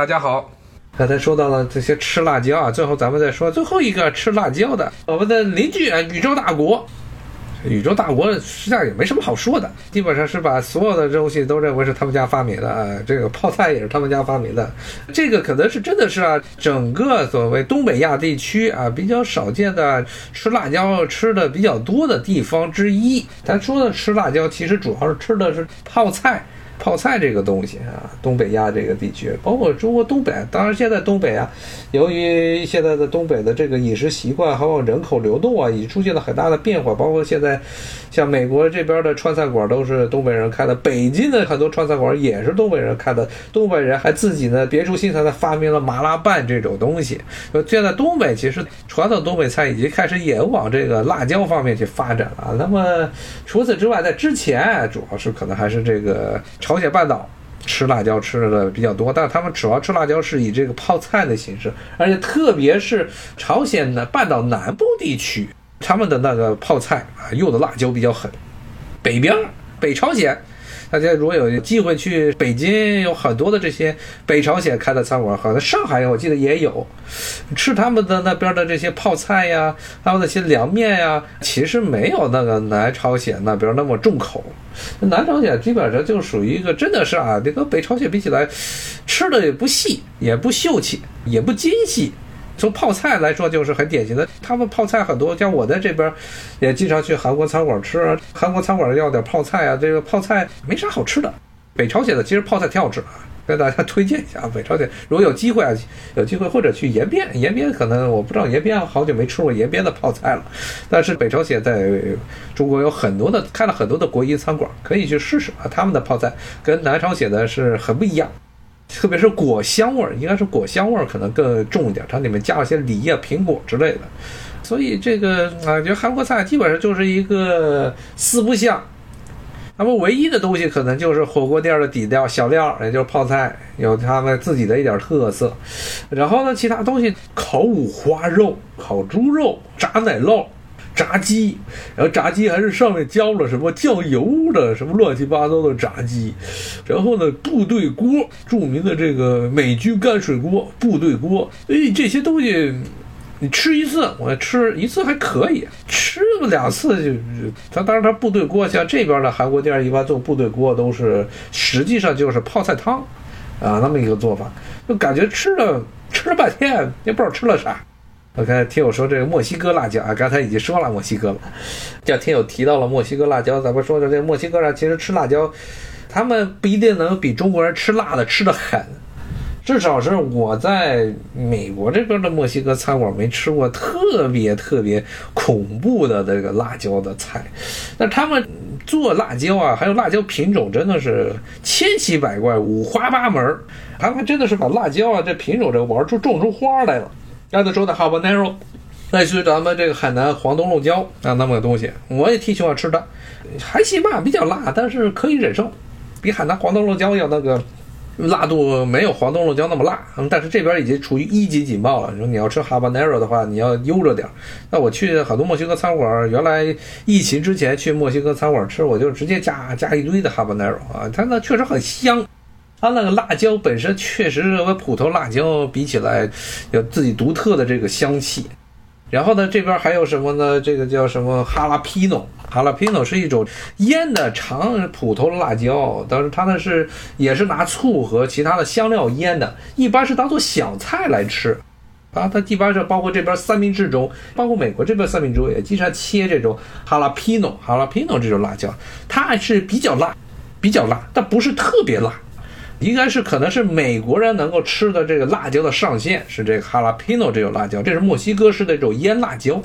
大家好。刚才说到了这些吃辣椒啊，最后咱们再说最后一个吃辣椒的，我们的邻居啊，宇宙大国。宇宙大国实际上也没什么好说的，基本上是把所有的东西都认为是他们家发明的啊。这个泡菜也是他们家发明的，这个可能是真的是啊，整个所谓东北亚地区啊比较少见的吃辣椒吃的比较多的地方之一。咱说的吃辣椒，其实主要是吃的是泡菜。泡菜这个东西啊，东北亚这个地区，包括中国东北，当然现在东北啊，由于现在的东北的这个饮食习惯，还有人口流动啊，已经出现了很大的变化。包括现在，像美国这边的川菜馆都是东北人开的，北京的很多川菜馆也是东北人开的。东北人还自己呢别出心裁的发明了麻辣拌这种东西。现在东北其实传统东北菜已经开始也往这个辣椒方面去发展了。那么除此之外，在之前主要是可能还是这个。朝鲜半岛吃辣椒吃的比较多，但是他们主要吃辣椒是以这个泡菜的形式，而且特别是朝鲜的半岛南部地区，他们的那个泡菜啊用的辣椒比较狠。北边北朝鲜。大家如果有机会去北京，有很多的这些北朝鲜开的餐馆，好像上海我记得也有，吃他们的那边的这些泡菜呀，还有那些凉面呀，其实没有那个南朝鲜那边那么重口。南朝鲜基本上就属于一个真的是啊，这跟北朝鲜比起来，吃的也不细，也不秀气，也不精细。从泡菜来说，就是很典型的。他们泡菜很多，像我在这边，也经常去韩国餐馆吃。韩国餐馆要点泡菜啊，这个泡菜没啥好吃的。北朝鲜的其实泡菜挺好吃的，跟大家 推荐一下。北朝鲜如果有机会啊，有机会或者去延边，延边可能我不知道延边好久没吃过延边的泡菜了。但是北朝鲜在中国有很多的开了很多的国营餐馆，可以去试试啊。他们的泡菜跟南朝鲜的是很不一样。特别是果香味儿，应该是果香味儿可能更重一点，它里面加了些梨啊、苹果之类的，所以这个啊，就韩国菜基本上就是一个四不像。那么唯一的东西可能就是火锅店的底料小料，也就是泡菜，有他们自己的一点特色。然后呢，其他东西烤五花肉、烤猪肉、炸奶酪。炸鸡，然后炸鸡还是上面浇了什么酱油的，什么乱七八糟的炸鸡。然后呢，部队锅，著名的这个美军泔水锅，部队锅。哎，这些东西你吃一次，我吃一次还可以，吃那么两次就……他当然，他部队锅像这边的韩国店一般做部队锅都是，实际上就是泡菜汤啊，那么一个做法，就感觉吃了吃了半天也不知道吃了啥。我看听友说这个墨西哥辣椒啊，刚才已经说了墨西哥了，叫听友提到了墨西哥辣椒，咱们说的这墨西哥人其实吃辣椒，他们不一定能比中国人吃辣的吃的狠，至少是我在美国这边的墨西哥餐馆没吃过特别特别恐怖的这个辣椒的菜，那他们做辣椒啊，还有辣椒品种真的是千奇百怪、五花八门，他们真的是把辣椒啊这品种这玩出种出花来了。刚才说的 habanero，类似于咱们这个海南黄灯笼椒啊，那么个东西，我也挺喜欢吃的，还行吧，比较辣，但是可以忍受，比海南黄灯笼椒要那个辣度没有黄灯笼椒那么辣。但是这边已经处于一级警报了。说你要吃 habanero 的话，你要悠着点。那我去好多墨西哥餐馆，原来疫情之前去墨西哥餐馆吃，我就直接加加一堆的 habanero 啊，它那确实很香。它那个辣椒本身确实是和普通辣椒比起来，有自己独特的这个香气。然后呢，这边还有什么呢？这个叫什么哈拉皮诺？哈拉皮诺是一种腌的长普通辣椒，但是它呢是也是拿醋和其他的香料腌的，一般是当做小菜来吃。啊，它一般是包括这边三明治中，包括美国这边三明治也经常切这种哈拉皮诺、哈拉皮诺这种辣椒，它还是比较辣，比较辣，但不是特别辣。应该是可能是美国人能够吃的这个辣椒的上限是这个哈拉皮诺这种辣椒，这是墨西哥式的这种腌辣椒，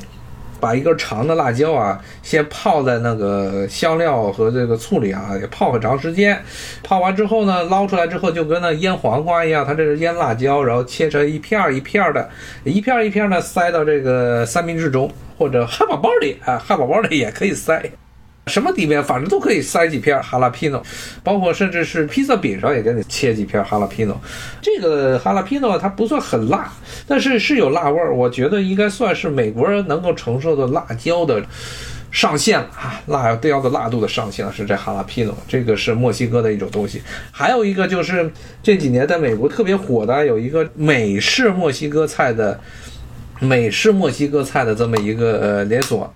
把一根长的辣椒啊，先泡在那个香料和这个醋里啊，也泡很长时间，泡完之后呢，捞出来之后就跟那腌黄瓜一样，它这是腌辣椒，然后切成一片一片的，一片一片的塞到这个三明治中或者汉堡包里啊，汉堡包里也可以塞。什么底面反正都可以塞几片哈拉皮诺，包括甚至是披萨饼上也给你切几片哈拉皮诺。这个哈拉皮诺它不算很辣，但是是有辣味儿。我觉得应该算是美国人能够承受的辣椒的上限了啊，辣椒的辣度的上限是这哈拉皮诺，这个是墨西哥的一种东西。还有一个就是这几年在美国特别火的，有一个美式墨西哥菜的美式墨西哥菜的这么一个呃连锁。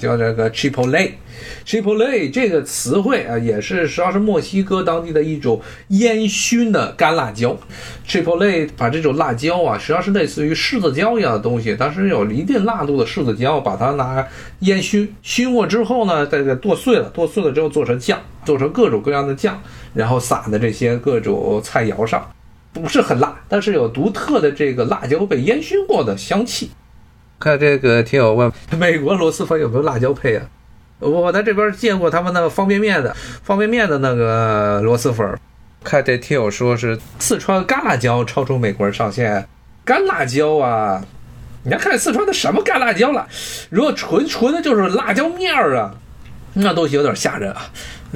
叫这个 Chipotle，Chipotle 这个词汇啊，也是实际上是墨西哥当地的一种烟熏的干辣椒。Chipotle 把这种辣椒啊，实际上是类似于柿子椒一样的东西，但是有一定辣度的柿子椒，把它拿烟熏，熏过之后呢，再给剁碎了，剁碎了之后做成酱，做成各种各样的酱，然后撒在这些各种菜肴上，不是很辣，但是有独特的这个辣椒被烟熏过的香气。看这个听友问，美国螺蛳粉有没有辣椒配啊？我在这边见过他们那个方便面的方便面的那个螺蛳粉。看这听友说是四川干辣椒超出美国人上限，干辣椒啊！你要看四川的什么干辣椒了？如果纯纯的就是辣椒面儿啊，那东西有点吓人啊！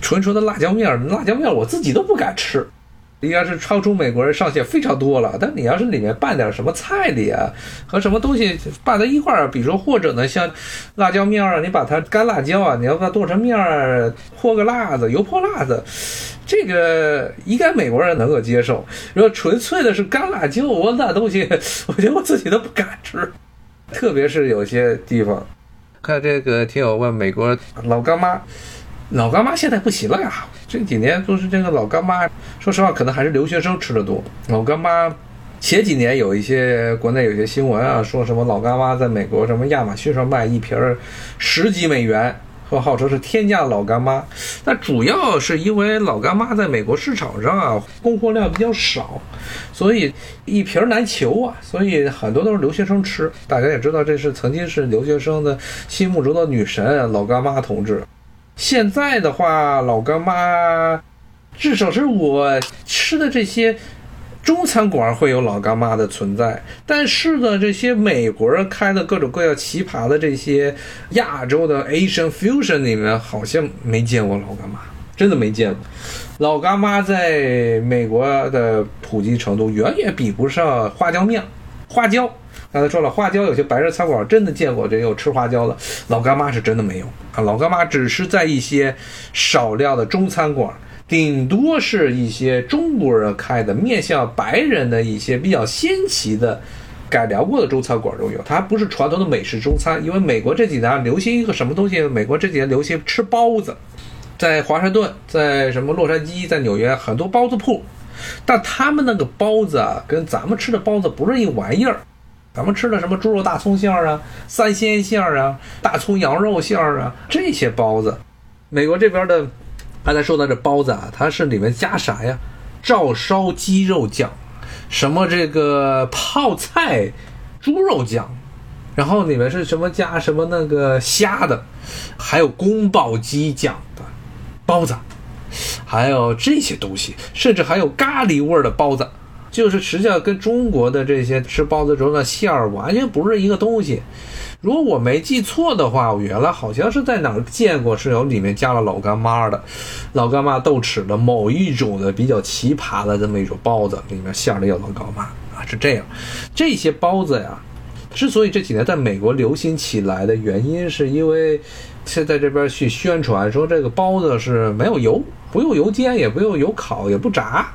纯纯的辣椒面儿，辣椒面儿我自己都不敢吃。应该是超出美国人上限非常多了，但你要是里面拌点什么菜里啊，和什么东西拌在一块儿，比如说或者呢像辣椒面儿啊，你把它干辣椒啊，你要把它剁成面儿，泼个辣子，油泼辣子，这个应该美国人能够接受。如果纯粹的是干辣椒，我那东西，我觉得我自己都不敢吃，特别是有些地方。看这个听友问美国老干妈。老干妈现在不行了呀，这几年都是这个老干妈。说实话，可能还是留学生吃的多。老干妈前几年有一些国内有些新闻啊，说什么老干妈在美国什么亚马逊上卖一瓶十几美元，和号称是天价老干妈。那主要是因为老干妈在美国市场上啊供货量比较少，所以一瓶难求啊，所以很多都是留学生吃。大家也知道，这是曾经是留学生的心目中的女神老干妈同志。现在的话，老干妈，至少是我吃的这些中餐馆会有老干妈的存在。但是呢，这些美国人开的各种各样奇葩的这些亚洲的 Asian fusion 里面，好像没见过老干妈，真的没见过。老干妈在美国的普及程度远远比不上花椒面，花椒。刚才说了，花椒有些白人餐馆真的见过，这有吃花椒的。老干妈是真的没有啊，老干妈只是在一些少量的中餐馆，顶多是一些中国人开的面向白人的一些比较新奇的改良过的中餐馆中有。它不是传统的美式中餐，因为美国这几年流行一个什么东西？美国这几年流行吃包子，在华盛顿，在什么洛杉矶，在纽约很多包子铺，但他们那个包子啊，跟咱们吃的包子不是一玩意儿。咱们吃的什么猪肉大葱馅儿啊，三鲜馅儿啊，大葱羊肉馅儿啊，这些包子，美国这边的，刚才说到这包子啊，它是里面加啥呀？照烧鸡肉酱，什么这个泡菜猪肉酱，然后里面是什么加什么那个虾的，还有宫保鸡酱的包子，还有这些东西，甚至还有咖喱味儿的包子。就是实际上跟中国的这些吃包子中的馅儿完全不是一个东西。如果我没记错的话，我原来好像是在哪儿见过是有里面加了老干妈的，老干妈豆豉的某一种的比较奇葩的这么一种包子，里面馅儿里有老干妈啊，是这样。这些包子呀，之所以这几年在美国流行起来的原因，是因为现在这边去宣传说这个包子是没有油，不用油煎，也不用油烤，也不炸。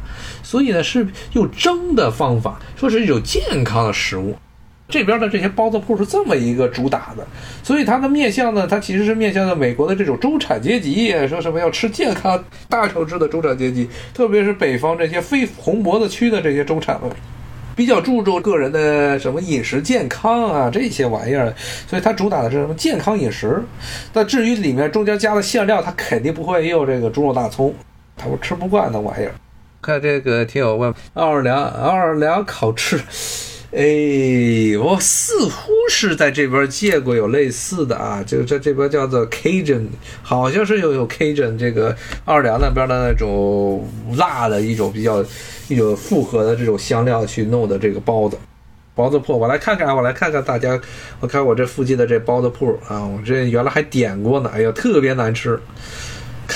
所以呢，是用蒸的方法，说是一种健康的食物。这边的这些包子铺是这么一个主打的，所以它的面向呢，它其实是面向的美国的这种中产阶级，说什么要吃健康大城市的中产阶级，特别是北方这些非红脖子区的这些中产们，比较注重个人的什么饮食健康啊这些玩意儿，所以它主打的是什么健康饮食。那至于里面中间加的馅料，它肯定不会用这个猪肉大葱，他们吃不惯那玩意儿。看这个听友问奥尔良，奥尔良烤翅，哎，我似乎是在这边见过有类似的啊，就在这边叫做 Cajun，好像是有有 Cajun 这个奥尔良那边的那种辣的一种比较一种复合的这种香料去弄的这个包子，包子铺，我来看看，我来看看大家，我看我这附近的这包子铺啊，我这原来还点过呢，哎呀，特别难吃。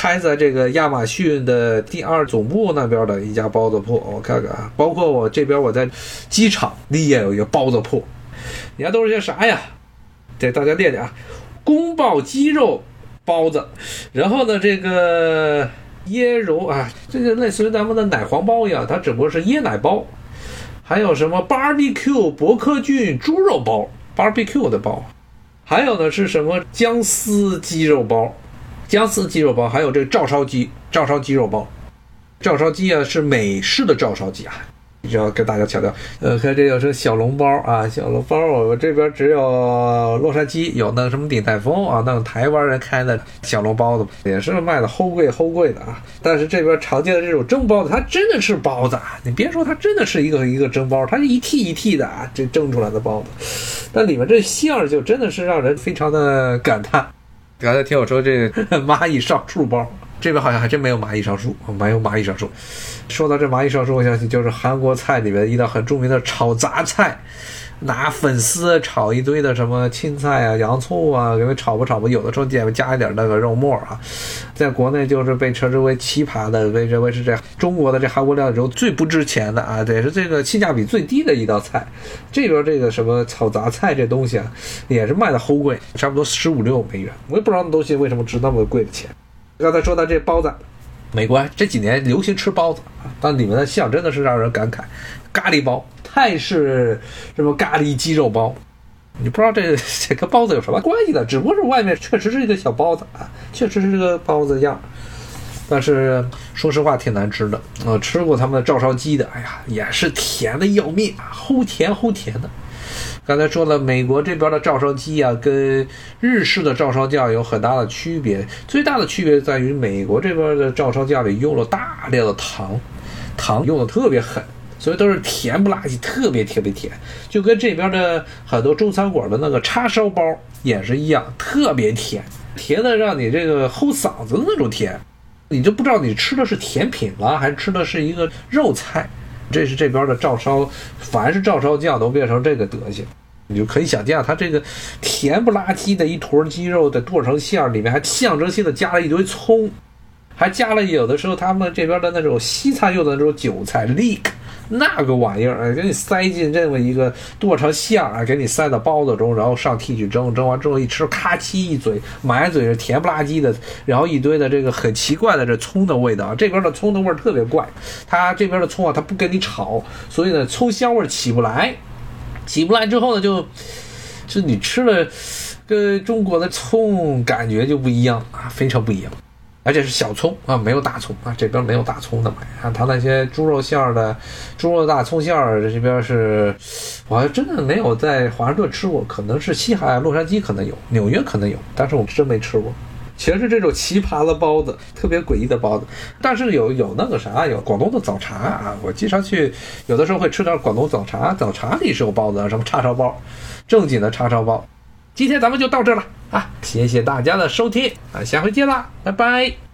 开在这个亚马逊的第二总部那边的一家包子铺，我看看啊，包括我这边我在机场里也有一个包子铺，你看都是些啥呀？给大家练练啊，宫爆鸡肉包子，然后呢，这个椰蓉啊，这个类似于咱们的奶黄包一样，它只不过是椰奶包。还有什么 barbecue 伯克郡猪肉包，barbecue 的包，还有呢是什么姜丝鸡肉包，姜丝鸡肉包，还有这个照烧鸡，照烧鸡肉包，照烧鸡啊是美式的照烧鸡啊。就要跟大家强调，呃，看这个是小笼包啊，小笼包，我们这边只有洛杉矶有那什么鼎泰丰啊，那台湾人开的小笼包子也是卖的齁贵齁贵的啊。但是这边常见的这种蒸包子，它真的是包子啊！你别说，它真的是一个一个蒸包，它是一屉一屉的啊，这蒸出来的包子，但里面这馅儿就真的是让人非常的感叹。刚才听我说这蚂蚁上树包。这边好像还真没有蚂蚁上树，没有蚂蚁上树。说到这蚂蚁上树，我相信就是韩国菜里面一道很著名的炒杂菜，拿粉丝炒一堆的什么青菜啊、洋葱啊，给它炒吧炒吧，有的时候加加一点那个肉末啊。在国内就是被称之为奇葩的，被认为是这中国的这韩国料理中最不值钱的啊，也是这个性价比最低的一道菜。这边这个什么炒杂菜这东西啊，也是卖的齁贵，差不多十五六美元。我也不知道那东西为什么值那么贵的钱。刚才说到这包子，美国这几年流行吃包子，但里面的馅真的是让人感慨。咖喱包、泰式什么咖喱鸡肉包，你不知道这这跟包子有什么关系的？只不过是外面确实是一个小包子啊，确实是这个包子样。但是说实话挺难吃的。我吃过他们的照烧鸡的，哎呀，也是甜的要命啊，齁甜齁甜的。刚才说了，美国这边的照烧鸡啊，跟日式的照烧酱有很大的区别。最大的区别在于，美国这边的照烧酱里用了大量的糖，糖用的特别狠，所以都是甜不拉几，特别特别甜。就跟这边的很多中餐馆的那个叉烧包也是一样，特别甜，甜的让你这个齁嗓子的那种甜，你就不知道你吃的是甜品了，还是吃的是一个肉菜。这是这边的照烧，凡是照烧酱都变成这个德行，你就可以想象，它这个甜不拉几的一坨鸡肉的剁成馅儿，里面还象征性的加了一堆葱，还加了有的时候他们这边的那种西餐用的那种韭菜 leek。那个玩意儿，哎，给你塞进这么一个剁成馅儿啊，给你塞到包子中，然后上屉去蒸，蒸完之后一吃，咔叽一嘴，满嘴是甜不拉几的，然后一堆的这个很奇怪的这葱的味道，这边的葱的味儿特别怪，它这边的葱啊，它不跟你炒，所以呢，葱香味起不来，起不来之后呢，就就你吃了，跟中国的葱感觉就不一样啊，非常不一样。而且是小葱啊，没有大葱啊，这边没有大葱的买啊。它那些猪肉馅儿的，猪肉大葱馅儿，这边是，我还真的没有在华盛顿吃过，可能是西海岸洛杉矶可能有，纽约可能有，但是我真没吃过。全是这种奇葩的包子，特别诡异的包子。但是有有那个啥，有广东的早茶啊，我经常去，有的时候会吃点广东早茶，早茶里是有包子，什么叉烧包，正经的叉烧包。今天咱们就到这了啊！谢谢大家的收听啊，下回见啦，拜拜。